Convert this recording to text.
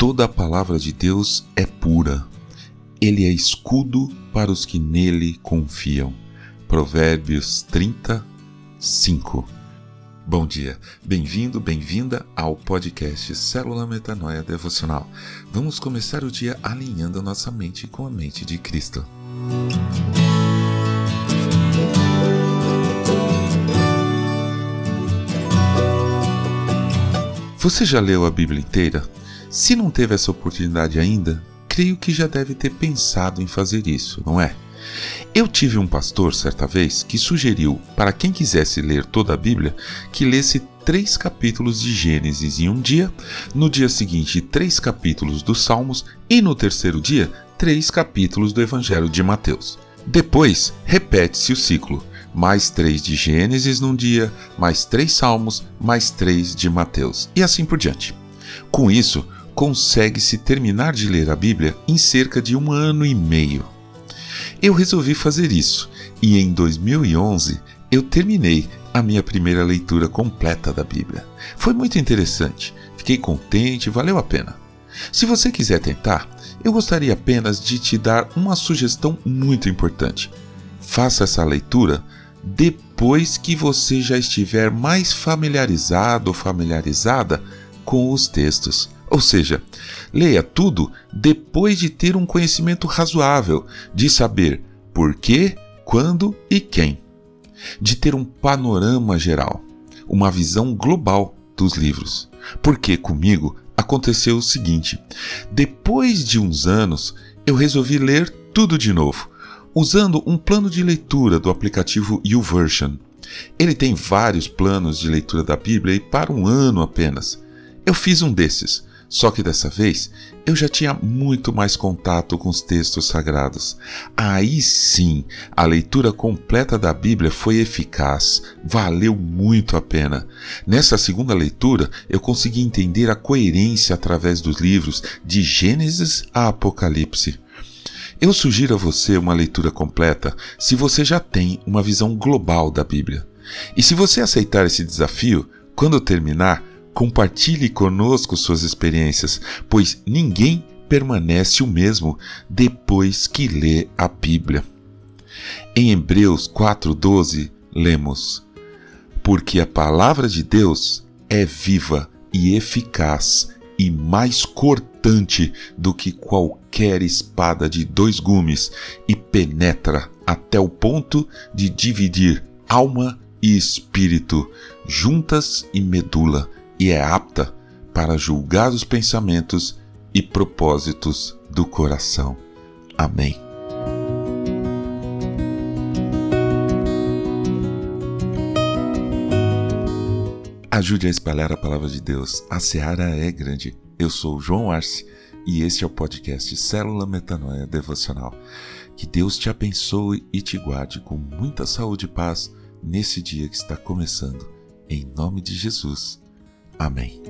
Toda a palavra de Deus é pura. Ele é escudo para os que nele confiam. Provérbios 30, 5. Bom dia, bem-vindo, bem-vinda ao podcast Célula Metanoia Devocional. Vamos começar o dia alinhando a nossa mente com a mente de Cristo. Você já leu a Bíblia inteira? Se não teve essa oportunidade ainda, creio que já deve ter pensado em fazer isso, não é? Eu tive um pastor certa vez que sugeriu para quem quisesse ler toda a Bíblia que lesse três capítulos de Gênesis em um dia, no dia seguinte, três capítulos dos Salmos e no terceiro dia, três capítulos do Evangelho de Mateus. Depois, repete-se o ciclo mais três de Gênesis num dia, mais três Salmos, mais três de Mateus, e assim por diante. Com isso, consegue-se terminar de ler a Bíblia em cerca de um ano e meio. Eu resolvi fazer isso e em 2011 eu terminei a minha primeira leitura completa da Bíblia. Foi muito interessante, fiquei contente, valeu a pena. Se você quiser tentar, eu gostaria apenas de te dar uma sugestão muito importante. Faça essa leitura depois que você já estiver mais familiarizado ou familiarizada com os textos. Ou seja, leia tudo depois de ter um conhecimento razoável, de saber por quê, quando e quem, de ter um panorama geral, uma visão global dos livros. Porque comigo aconteceu o seguinte: depois de uns anos, eu resolvi ler tudo de novo usando um plano de leitura do aplicativo YouVersion. Ele tem vários planos de leitura da Bíblia e para um ano apenas. Eu fiz um desses, só que dessa vez eu já tinha muito mais contato com os textos sagrados. Aí sim, a leitura completa da Bíblia foi eficaz, valeu muito a pena. Nessa segunda leitura, eu consegui entender a coerência através dos livros de Gênesis a Apocalipse. Eu sugiro a você uma leitura completa se você já tem uma visão global da Bíblia. E se você aceitar esse desafio, quando terminar, compartilhe conosco suas experiências, pois ninguém permanece o mesmo depois que lê a Bíblia. Em Hebreus 4,12, lemos: Porque a palavra de Deus é viva e eficaz e mais cortante do que qualquer espada de dois gumes e penetra até o ponto de dividir alma e espírito, juntas e medula, e é apta para julgar os pensamentos e propósitos do coração. Amém. Ajude a espalhar a palavra de Deus. A seara é grande. Eu sou João Arce e este é o podcast Célula Metanoia Devocional. Que Deus te abençoe e te guarde com muita saúde e paz nesse dia que está começando. Em nome de Jesus. Amém.